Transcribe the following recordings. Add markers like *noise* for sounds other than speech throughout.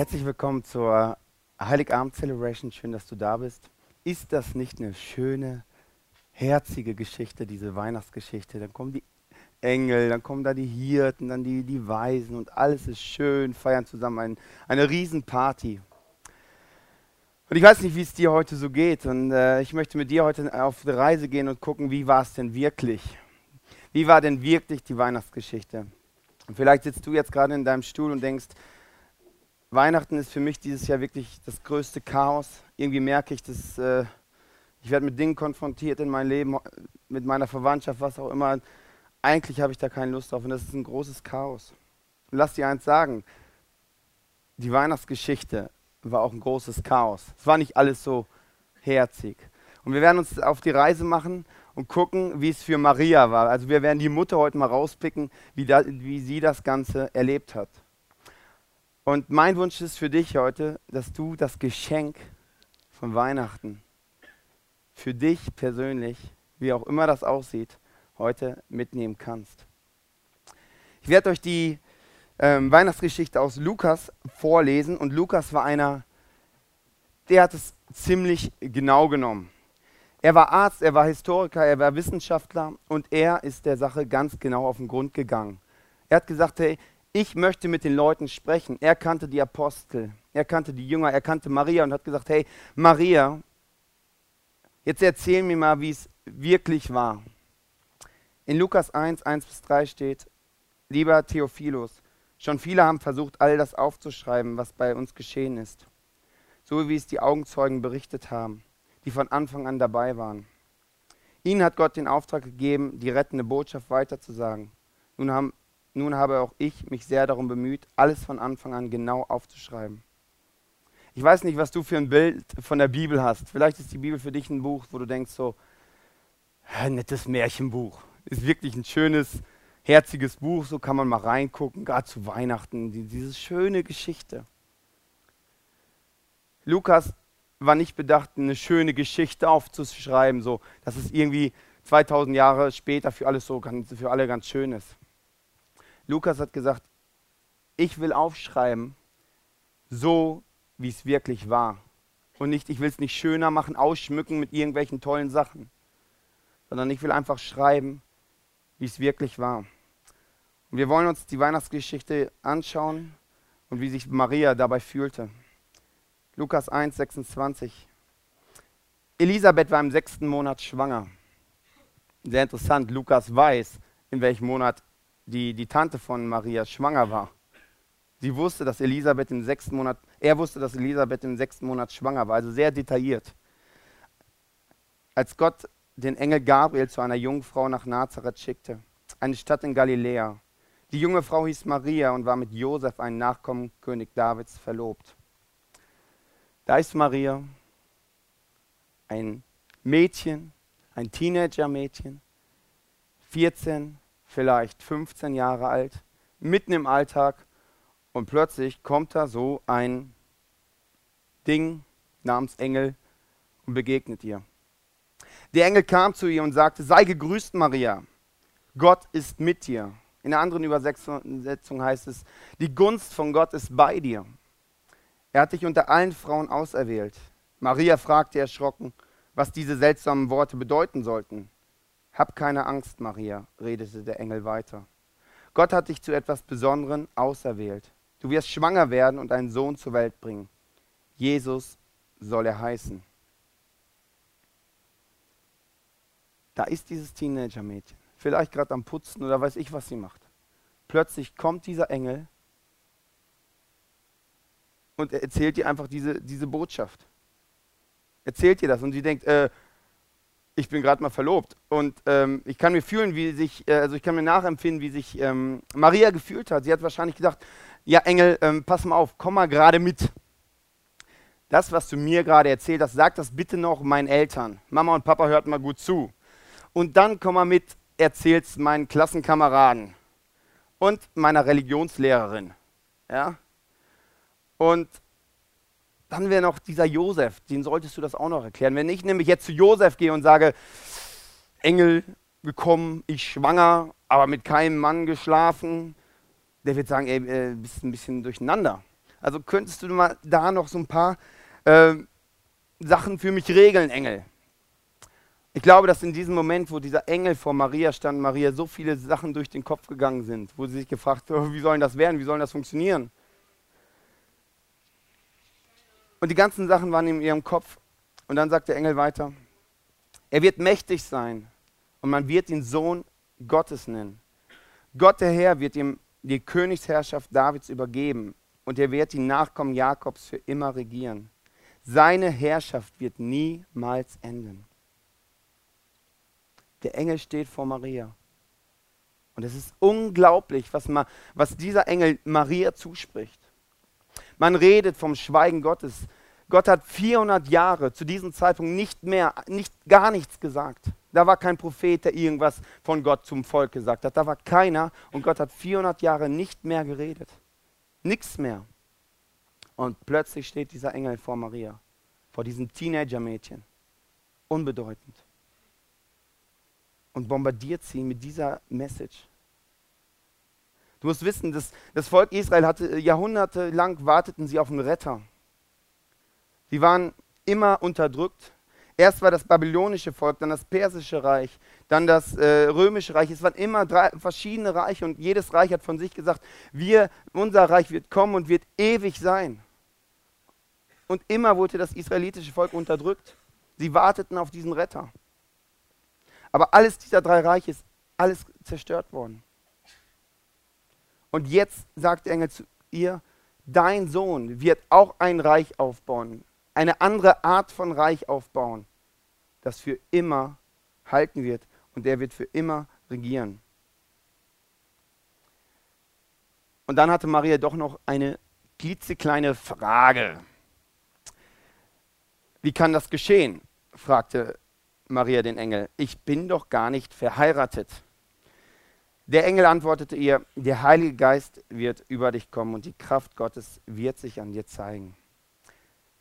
Herzlich willkommen zur Heiligabend-Celebration. Schön, dass du da bist. Ist das nicht eine schöne, herzige Geschichte, diese Weihnachtsgeschichte? Dann kommen die Engel, dann kommen da die Hirten, dann die, die Weisen und alles ist schön, feiern zusammen ein, eine Riesenparty. Und ich weiß nicht, wie es dir heute so geht. Und äh, ich möchte mit dir heute auf die Reise gehen und gucken, wie war es denn wirklich? Wie war denn wirklich die Weihnachtsgeschichte? Und vielleicht sitzt du jetzt gerade in deinem Stuhl und denkst, Weihnachten ist für mich dieses Jahr wirklich das größte Chaos. Irgendwie merke ich, dass äh, ich werde mit Dingen konfrontiert in meinem Leben, mit meiner Verwandtschaft, was auch immer. Eigentlich habe ich da keine Lust drauf und das ist ein großes Chaos. Und lass dir eins sagen, die Weihnachtsgeschichte war auch ein großes Chaos. Es war nicht alles so herzig. Und wir werden uns auf die Reise machen und gucken, wie es für Maria war. Also wir werden die Mutter heute mal rauspicken, wie, da, wie sie das Ganze erlebt hat. Und mein Wunsch ist für dich heute, dass du das Geschenk von Weihnachten für dich persönlich, wie auch immer das aussieht, heute mitnehmen kannst. Ich werde euch die ähm, Weihnachtsgeschichte aus Lukas vorlesen und Lukas war einer, der hat es ziemlich genau genommen. Er war Arzt, er war Historiker, er war Wissenschaftler und er ist der Sache ganz genau auf den Grund gegangen. Er hat gesagt, hey, ich möchte mit den Leuten sprechen. Er kannte die Apostel, er kannte die Jünger, er kannte Maria und hat gesagt, hey Maria, jetzt erzähl mir mal, wie es wirklich war. In Lukas 1, 1 bis 3 steht, lieber Theophilus, schon viele haben versucht, all das aufzuschreiben, was bei uns geschehen ist, so wie es die Augenzeugen berichtet haben, die von Anfang an dabei waren. Ihnen hat Gott den Auftrag gegeben, die rettende Botschaft weiterzusagen. Nun haben nun habe auch ich mich sehr darum bemüht, alles von Anfang an genau aufzuschreiben. Ich weiß nicht, was du für ein Bild von der Bibel hast. Vielleicht ist die Bibel für dich ein Buch, wo du denkst so, ein nettes Märchenbuch. Ist wirklich ein schönes, herziges Buch, so kann man mal reingucken, gerade zu Weihnachten, die, diese schöne Geschichte. Lukas war nicht bedacht, eine schöne Geschichte aufzuschreiben, so dass es irgendwie 2000 Jahre später für alles so für alle ganz schön ist. Lukas hat gesagt, ich will aufschreiben, so wie es wirklich war. Und nicht, ich will es nicht schöner machen, ausschmücken mit irgendwelchen tollen Sachen, sondern ich will einfach schreiben, wie es wirklich war. Und wir wollen uns die Weihnachtsgeschichte anschauen und wie sich Maria dabei fühlte. Lukas 1, 26. Elisabeth war im sechsten Monat schwanger. Sehr interessant, Lukas weiß, in welchem Monat die, die Tante von Maria schwanger war. Sie wusste, dass Elisabeth im sechsten Monat, er wusste, dass Elisabeth im sechsten Monat schwanger war, also sehr detailliert. Als Gott den Engel Gabriel zu einer Jungfrau nach Nazareth schickte, eine Stadt in Galiläa. Die junge Frau hieß Maria und war mit Josef, einem Nachkommen König Davids, verlobt. Da ist Maria, ein Mädchen, ein Teenager-Mädchen, 14, vielleicht 15 Jahre alt, mitten im Alltag und plötzlich kommt da so ein Ding namens Engel und begegnet ihr. Der Engel kam zu ihr und sagte, sei gegrüßt Maria, Gott ist mit dir. In einer anderen Übersetzung heißt es, die Gunst von Gott ist bei dir. Er hat dich unter allen Frauen auserwählt. Maria fragte erschrocken, was diese seltsamen Worte bedeuten sollten. Hab keine Angst, Maria, redete der Engel weiter. Gott hat dich zu etwas Besonderem auserwählt. Du wirst schwanger werden und einen Sohn zur Welt bringen. Jesus soll er heißen. Da ist dieses Teenager-Mädchen, vielleicht gerade am Putzen oder weiß ich, was sie macht. Plötzlich kommt dieser Engel und er erzählt ihr einfach diese, diese Botschaft. Erzählt ihr das und sie denkt, äh, ich bin gerade mal verlobt. Und ähm, ich kann mir fühlen, wie sich, äh, also ich kann mir nachempfinden, wie sich ähm, Maria gefühlt hat. Sie hat wahrscheinlich gedacht, ja Engel, ähm, pass mal auf, komm mal gerade mit. Das, was du mir gerade erzählt hast, sag das bitte noch meinen Eltern. Mama und Papa hört mal gut zu. Und dann komm mal mit, erzähl's meinen Klassenkameraden und meiner Religionslehrerin. Ja? Und dann wäre noch dieser Josef, den solltest du das auch noch erklären. Wenn ich nämlich jetzt zu Josef gehe und sage, Engel gekommen, ich schwanger, aber mit keinem Mann geschlafen, der wird sagen, ey, äh, bist ein bisschen durcheinander. Also könntest du mal da noch so ein paar äh, Sachen für mich regeln, Engel? Ich glaube, dass in diesem Moment, wo dieser Engel vor Maria stand, Maria so viele Sachen durch den Kopf gegangen sind, wo sie sich gefragt hat, *laughs* wie soll das werden, wie soll das funktionieren? Und die ganzen Sachen waren in ihrem Kopf. Und dann sagt der Engel weiter, er wird mächtig sein und man wird ihn Sohn Gottes nennen. Gott der Herr wird ihm die Königsherrschaft Davids übergeben und er wird die Nachkommen Jakobs für immer regieren. Seine Herrschaft wird niemals enden. Der Engel steht vor Maria. Und es ist unglaublich, was, was dieser Engel Maria zuspricht. Man redet vom Schweigen Gottes. Gott hat 400 Jahre zu diesem Zeitpunkt nicht mehr, nicht, gar nichts gesagt. Da war kein Prophet, der irgendwas von Gott zum Volk gesagt hat. Da war keiner und Gott hat 400 Jahre nicht mehr geredet. Nichts mehr. Und plötzlich steht dieser Engel vor Maria, vor diesem Teenager-Mädchen. Unbedeutend und bombardiert sie mit dieser Message. Du musst wissen, das, das Volk Israel hatte jahrhundertelang warteten sie auf einen Retter. Sie waren immer unterdrückt. Erst war das babylonische Volk, dann das persische Reich, dann das äh, römische Reich. Es waren immer drei verschiedene Reiche und jedes Reich hat von sich gesagt, wir, unser Reich wird kommen und wird ewig sein. Und immer wurde das israelitische Volk unterdrückt. Sie warteten auf diesen Retter. Aber alles dieser drei Reiche ist alles zerstört worden. Und jetzt sagt der Engel zu ihr, dein Sohn wird auch ein Reich aufbauen, eine andere Art von Reich aufbauen, das für immer halten wird und der wird für immer regieren. Und dann hatte Maria doch noch eine klitzekleine Frage. Wie kann das geschehen? fragte Maria den Engel, ich bin doch gar nicht verheiratet. Der Engel antwortete ihr, der Heilige Geist wird über dich kommen und die Kraft Gottes wird sich an dir zeigen.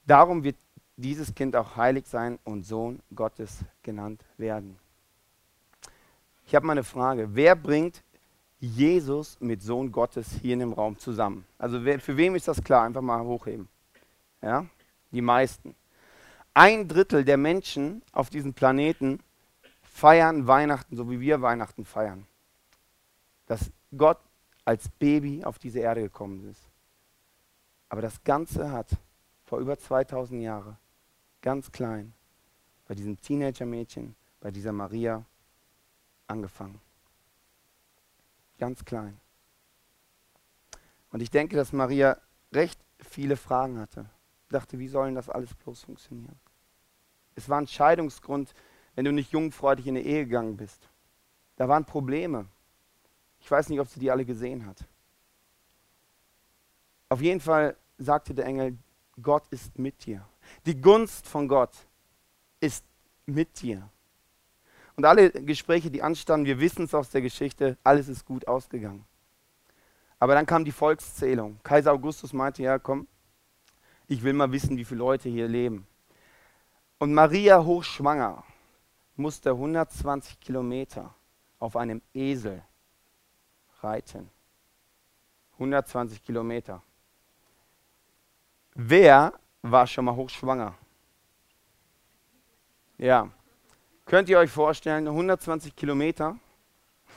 Darum wird dieses Kind auch heilig sein und Sohn Gottes genannt werden. Ich habe mal eine Frage. Wer bringt Jesus mit Sohn Gottes hier in dem Raum zusammen? Also wer, für wem ist das klar? Einfach mal hochheben. Ja? Die meisten. Ein Drittel der Menschen auf diesem Planeten feiern Weihnachten, so wie wir Weihnachten feiern. Dass Gott als Baby auf diese Erde gekommen ist. Aber das Ganze hat vor über 2000 Jahren ganz klein bei diesem Teenager-Mädchen, bei dieser Maria angefangen. Ganz klein. Und ich denke, dass Maria recht viele Fragen hatte dachte, wie soll denn das alles bloß funktionieren? Es war ein Scheidungsgrund, wenn du nicht jungfräulich in eine Ehe gegangen bist. Da waren Probleme. Ich weiß nicht, ob sie die alle gesehen hat. Auf jeden Fall sagte der Engel, Gott ist mit dir. Die Gunst von Gott ist mit dir. Und alle Gespräche, die anstanden, wir wissen es aus der Geschichte, alles ist gut ausgegangen. Aber dann kam die Volkszählung. Kaiser Augustus meinte, ja, komm, ich will mal wissen, wie viele Leute hier leben. Und Maria hochschwanger musste 120 Kilometer auf einem Esel reiten. 120 Kilometer. Wer war schon mal hochschwanger? Ja. Könnt ihr euch vorstellen, 120 Kilometer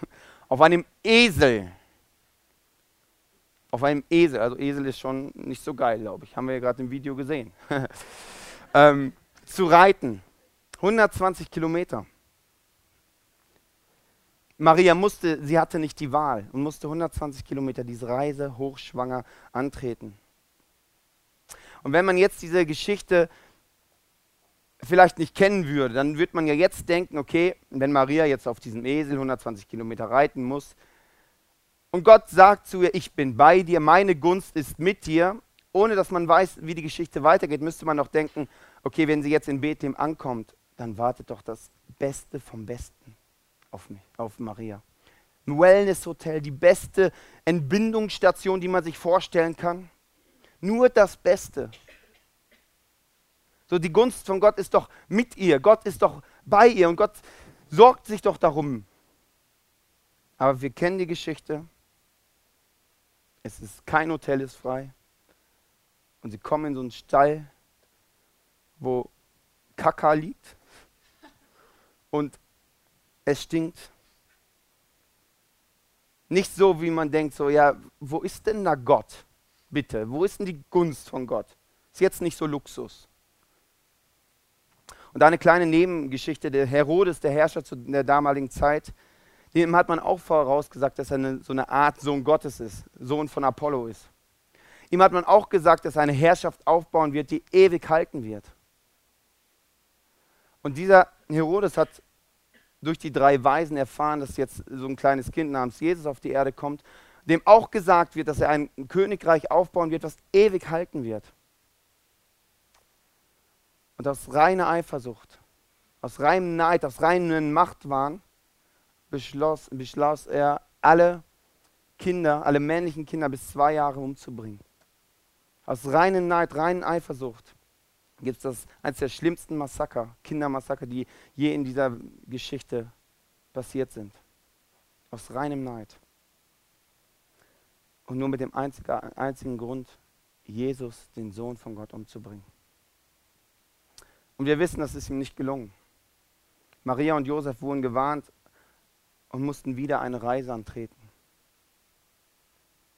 *laughs* auf einem Esel auf einem Esel, also Esel ist schon nicht so geil, glaube ich, haben wir ja gerade im Video gesehen, *laughs* ähm, zu reiten. 120 Kilometer. Maria musste, sie hatte nicht die Wahl und musste 120 Kilometer diese Reise hochschwanger antreten. Und wenn man jetzt diese Geschichte vielleicht nicht kennen würde, dann würde man ja jetzt denken, okay, wenn Maria jetzt auf diesem Esel 120 Kilometer reiten muss, und Gott sagt zu ihr, ich bin bei dir, meine Gunst ist mit dir. Ohne dass man weiß, wie die Geschichte weitergeht, müsste man noch denken, okay, wenn sie jetzt in Bethlehem ankommt, dann wartet doch das Beste vom Besten auf, mich, auf Maria. Ein Wellness-Hotel, die beste Entbindungsstation, die man sich vorstellen kann. Nur das Beste. So, die Gunst von Gott ist doch mit ihr. Gott ist doch bei ihr und Gott sorgt sich doch darum. Aber wir kennen die Geschichte. Es ist kein Hotel ist frei. Und sie kommen in so einen Stall, wo Kaka liegt und es stinkt. Nicht so, wie man denkt, so, ja, wo ist denn da Gott? Bitte, wo ist denn die Gunst von Gott? Ist jetzt nicht so Luxus. Und eine kleine Nebengeschichte, der Herodes, der Herrscher zu der damaligen Zeit, dem hat man auch vorausgesagt, dass er eine, so eine Art Sohn Gottes ist, Sohn von Apollo ist. Ihm hat man auch gesagt, dass er eine Herrschaft aufbauen wird, die ewig halten wird. Und dieser Herodes hat durch die drei Weisen erfahren, dass jetzt so ein kleines Kind namens Jesus auf die Erde kommt, dem auch gesagt wird, dass er ein Königreich aufbauen wird, was ewig halten wird. Und aus reiner Eifersucht, aus reinem Neid, aus reinem Machtwahn beschloss, beschloss er, alle Kinder, alle männlichen Kinder bis zwei Jahre umzubringen. Aus reinem Neid, reinen Eifersucht gibt es das eines der schlimmsten Massaker, Kindermassaker, die je in dieser Geschichte passiert sind. Aus reinem Neid. Und nur mit dem einzigen, Grund, Jesus, den Sohn von Gott, umzubringen. Und wir wissen, das ist ihm nicht gelungen. Maria und Josef wurden gewarnt und mussten wieder eine Reise antreten.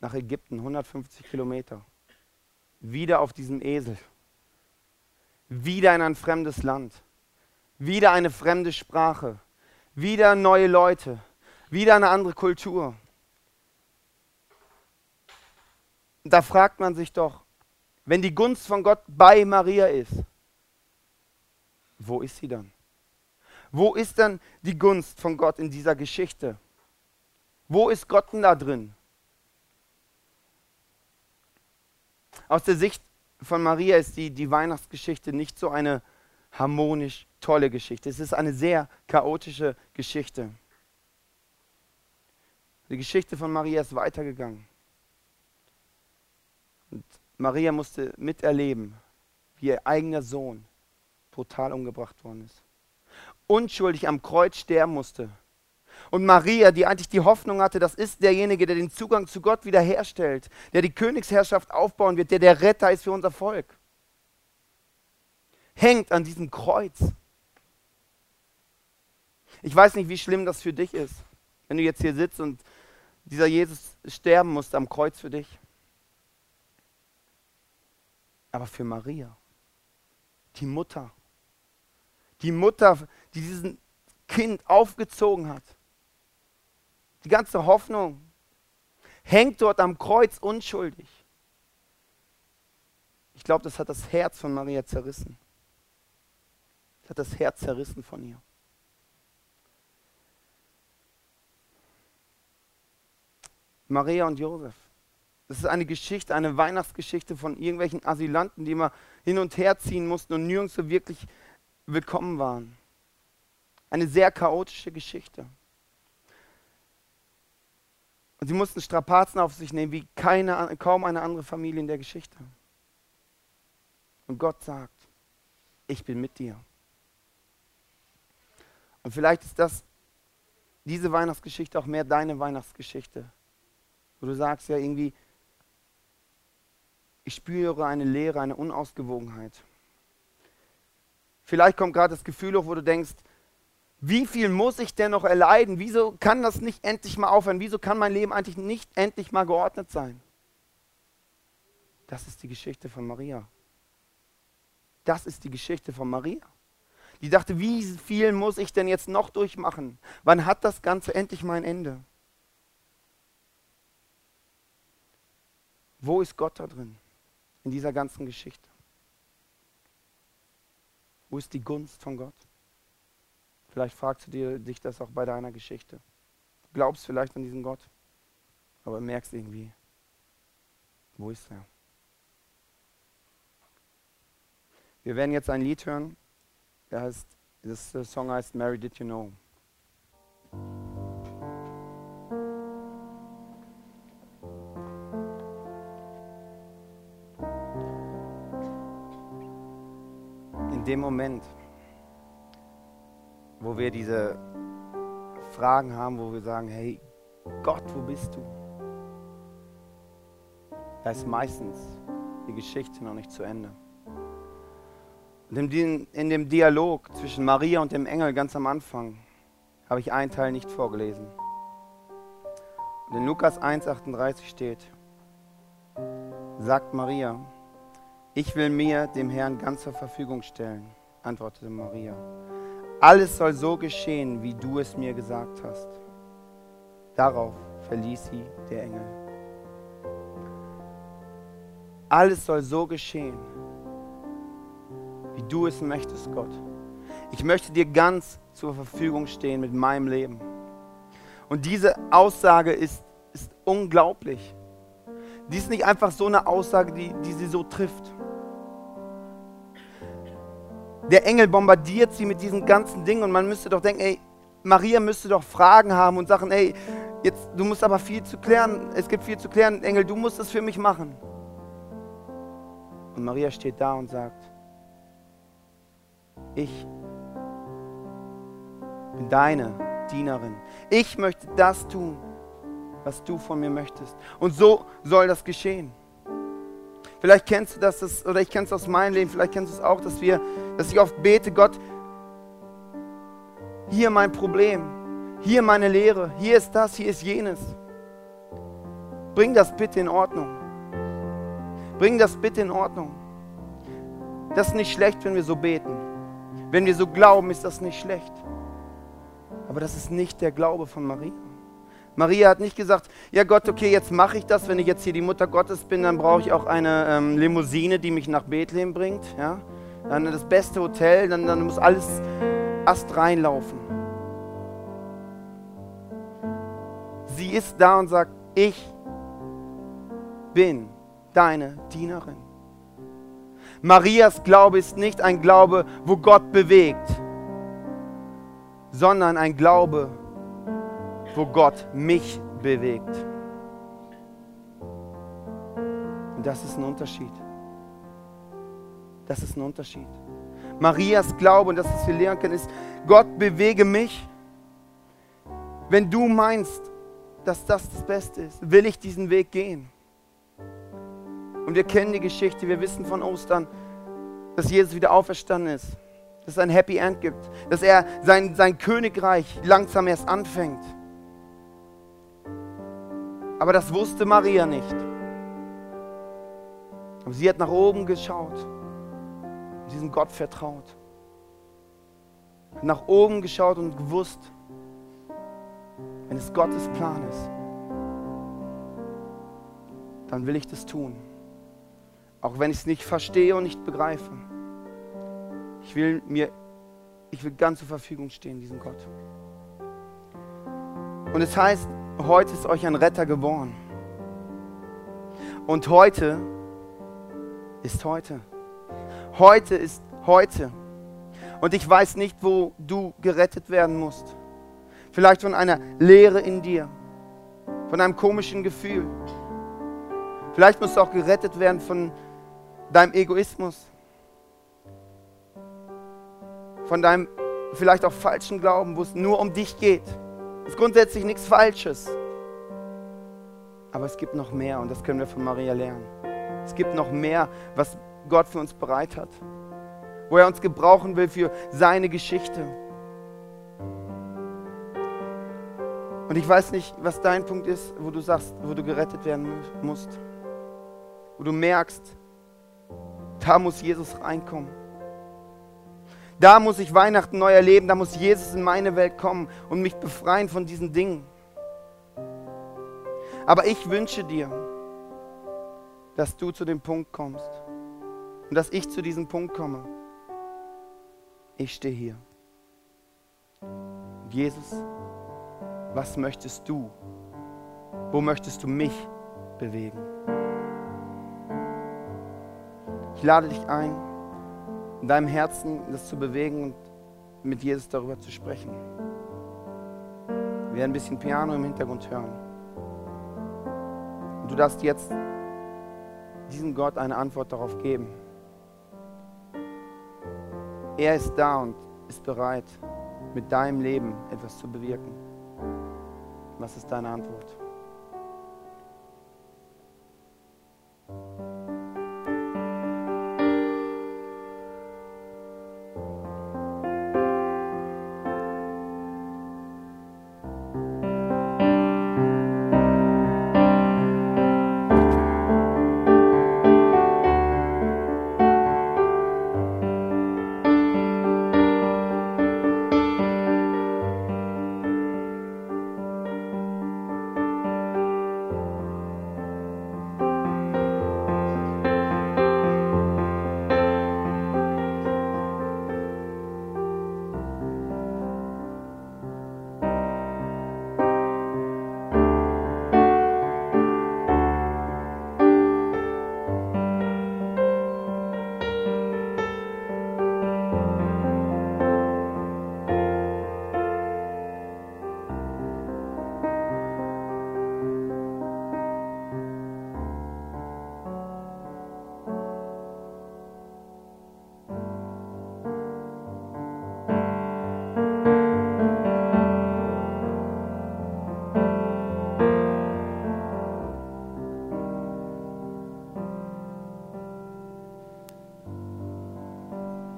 Nach Ägypten, 150 Kilometer. Wieder auf diesem Esel wieder in ein fremdes Land, wieder eine fremde Sprache, wieder neue Leute, wieder eine andere Kultur. Da fragt man sich doch, wenn die Gunst von Gott bei Maria ist, wo ist sie dann? Wo ist dann die Gunst von Gott in dieser Geschichte? Wo ist Gott denn da drin? Aus der Sicht von Maria ist die, die Weihnachtsgeschichte nicht so eine harmonisch tolle Geschichte. Es ist eine sehr chaotische Geschichte. Die Geschichte von Maria ist weitergegangen. Und Maria musste miterleben, wie ihr eigener Sohn brutal umgebracht worden ist. Unschuldig am Kreuz sterben musste und Maria, die eigentlich die Hoffnung hatte, das ist derjenige, der den Zugang zu Gott wiederherstellt, der die Königsherrschaft aufbauen wird, der der Retter ist für unser Volk, hängt an diesem Kreuz. Ich weiß nicht, wie schlimm das für dich ist, wenn du jetzt hier sitzt und dieser Jesus sterben musste am Kreuz für dich. Aber für Maria, die Mutter, die Mutter, die diesen Kind aufgezogen hat, die ganze Hoffnung hängt dort am Kreuz unschuldig. Ich glaube, das hat das Herz von Maria zerrissen. Das hat das Herz zerrissen von ihr. Maria und Josef. Das ist eine Geschichte, eine Weihnachtsgeschichte von irgendwelchen Asylanten, die immer hin und her ziehen mussten und nirgends so wirklich willkommen waren. Eine sehr chaotische Geschichte. Und sie mussten Strapazen auf sich nehmen, wie keine, kaum eine andere Familie in der Geschichte. Und Gott sagt, ich bin mit dir. Und vielleicht ist das, diese Weihnachtsgeschichte auch mehr deine Weihnachtsgeschichte. Wo du sagst ja irgendwie, ich spüre eine Leere, eine Unausgewogenheit. Vielleicht kommt gerade das Gefühl hoch, wo du denkst, wie viel muss ich denn noch erleiden? Wieso kann das nicht endlich mal aufhören? Wieso kann mein Leben eigentlich nicht endlich mal geordnet sein? Das ist die Geschichte von Maria. Das ist die Geschichte von Maria. Die dachte, wie viel muss ich denn jetzt noch durchmachen? Wann hat das Ganze endlich mal ein Ende? Wo ist Gott da drin? In dieser ganzen Geschichte. Wo ist die Gunst von Gott? Vielleicht fragst du dich das auch bei deiner Geschichte. Du glaubst vielleicht an diesen Gott, aber merkst irgendwie, wo ist er? Wir werden jetzt ein Lied hören, der heißt, das Song heißt Mary Did You Know? In dem Moment, wo wir diese Fragen haben, wo wir sagen, hey Gott, wo bist du? Da ist meistens die Geschichte noch nicht zu Ende. Und in dem, Dialog zwischen Maria und dem Engel ganz am Anfang habe ich einen Teil nicht vorgelesen. Und in Lukas 1,38 steht, sagt Maria, ich will mir dem Herrn ganz zur Verfügung stellen, antwortete Maria. Alles soll so geschehen, wie du es mir gesagt hast. Darauf verließ sie der Engel. Alles soll so geschehen, wie du es möchtest, Gott. Ich möchte dir ganz zur Verfügung stehen mit meinem Leben. Und diese Aussage ist, ist unglaublich. Die ist nicht einfach so eine Aussage, die, die sie so trifft. Der Engel bombardiert sie mit diesen ganzen Dingen und man müsste doch denken, ey, Maria müsste doch Fragen haben und sagen, ey, jetzt, du musst aber viel zu klären, es gibt viel zu klären, Engel, du musst es für mich machen. Und Maria steht da und sagt, ich bin deine Dienerin. Ich möchte das tun, was du von mir möchtest. Und so soll das geschehen. Vielleicht kennst du das, oder ich kenne es aus meinem Leben, vielleicht kennst du es auch, dass wir, dass ich oft bete, Gott, hier mein Problem, hier meine Lehre, hier ist das, hier ist jenes. Bring das bitte in Ordnung. Bring das bitte in Ordnung. Das ist nicht schlecht, wenn wir so beten. Wenn wir so glauben, ist das nicht schlecht. Aber das ist nicht der Glaube von Maria. Maria hat nicht gesagt, ja Gott, okay, jetzt mache ich das, wenn ich jetzt hier die Mutter Gottes bin, dann brauche ich auch eine ähm, Limousine, die mich nach Bethlehem bringt. Ja? Dann das beste Hotel, dann, dann muss alles Ast reinlaufen. Sie ist da und sagt, ich bin deine Dienerin. Marias Glaube ist nicht ein Glaube, wo Gott bewegt, sondern ein Glaube, wo Gott mich bewegt. Und das ist ein Unterschied. Das ist ein Unterschied. Marias Glaube, und das, was wir lernen können, ist, Gott bewege mich. Wenn du meinst, dass das das Beste ist, will ich diesen Weg gehen. Und wir kennen die Geschichte, wir wissen von Ostern, dass Jesus wieder auferstanden ist, dass es ein Happy End gibt, dass er sein, sein Königreich langsam erst anfängt. Aber das wusste Maria nicht. Aber sie hat nach oben geschaut und diesem Gott vertraut. Hat nach oben geschaut und gewusst, wenn es Gottes Plan ist, dann will ich das tun. Auch wenn ich es nicht verstehe und nicht begreife. Ich will mir, ich will ganz zur Verfügung stehen, diesem Gott. Und es heißt, heute ist euch ein Retter geboren. Und heute ist heute. Heute ist heute. Und ich weiß nicht, wo du gerettet werden musst. Vielleicht von einer Leere in dir, von einem komischen Gefühl. Vielleicht musst du auch gerettet werden von deinem Egoismus, von deinem vielleicht auch falschen Glauben, wo es nur um dich geht. Ist grundsätzlich nichts Falsches. Aber es gibt noch mehr und das können wir von Maria lernen. Es gibt noch mehr, was Gott für uns bereit hat. Wo er uns gebrauchen will für seine Geschichte. Und ich weiß nicht, was dein Punkt ist, wo du sagst, wo du gerettet werden musst. Wo du merkst, da muss Jesus reinkommen. Da muss ich Weihnachten neu erleben, da muss Jesus in meine Welt kommen und mich befreien von diesen Dingen. Aber ich wünsche dir, dass du zu dem Punkt kommst und dass ich zu diesem Punkt komme. Ich stehe hier. Jesus, was möchtest du? Wo möchtest du mich bewegen? Ich lade dich ein, in deinem Herzen das zu bewegen und mit Jesus darüber zu sprechen. Wir werden ein bisschen Piano im Hintergrund hören. Und du darfst jetzt diesem Gott eine Antwort darauf geben. Er ist da und ist bereit, mit deinem Leben etwas zu bewirken. Was ist deine Antwort?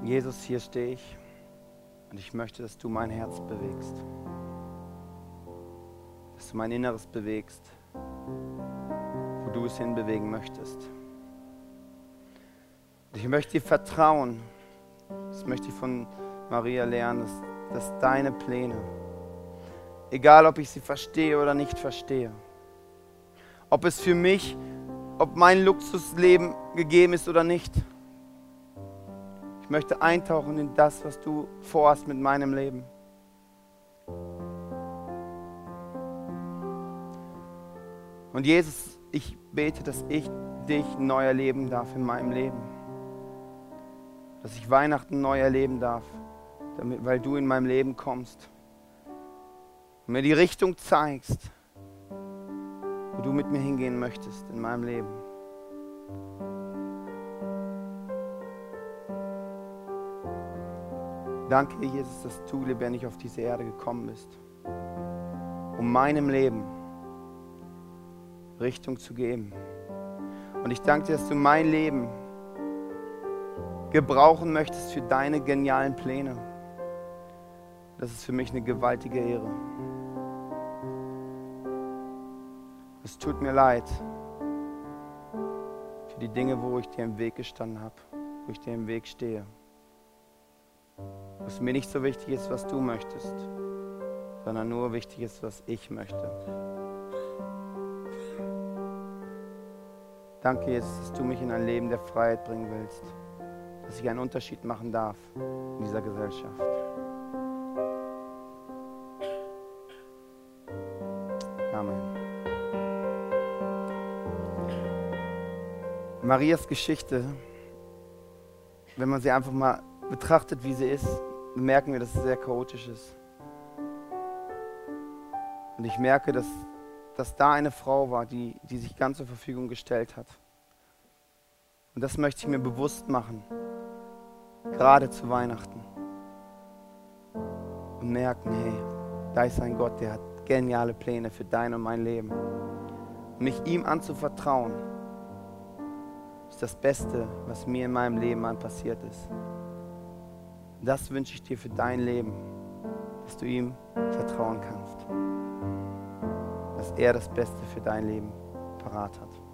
Jesus, hier stehe ich und ich möchte, dass du mein Herz bewegst, dass du mein Inneres bewegst, wo du es hinbewegen möchtest. Und ich möchte dir vertrauen, das möchte ich von Maria lernen, dass, dass deine Pläne, egal ob ich sie verstehe oder nicht verstehe, ob es für mich, ob mein Luxusleben gegeben ist oder nicht, ich möchte eintauchen in das, was du vorhast mit meinem Leben. Und Jesus, ich bete, dass ich dich neu erleben darf in meinem Leben. Dass ich Weihnachten neu erleben darf, damit, weil du in meinem Leben kommst und mir die Richtung zeigst, wo du mit mir hingehen möchtest in meinem Leben. Danke, Jesus, dass du lebendig auf diese Erde gekommen bist, um meinem Leben Richtung zu geben. Und ich danke dir, dass du mein Leben gebrauchen möchtest für deine genialen Pläne. Das ist für mich eine gewaltige Ehre. Es tut mir leid für die Dinge, wo ich dir im Weg gestanden habe, wo ich dir im Weg stehe dass mir nicht so wichtig ist, was du möchtest, sondern nur wichtig ist, was ich möchte. Danke, Jesus, dass du mich in ein Leben der Freiheit bringen willst, dass ich einen Unterschied machen darf in dieser Gesellschaft. Amen. Marias Geschichte, wenn man sie einfach mal betrachtet, wie sie ist, merken wir, dass es sehr chaotisch ist. Und ich merke, dass, dass da eine Frau war, die, die sich ganz zur Verfügung gestellt hat. Und das möchte ich mir bewusst machen, gerade zu Weihnachten. Und merken, hey, da ist ein Gott, der hat geniale Pläne für dein und mein Leben. Und mich ihm anzuvertrauen, ist das Beste, was mir in meinem Leben an passiert ist. Das wünsche ich dir für dein Leben, dass du ihm vertrauen kannst. Dass er das Beste für dein Leben parat hat.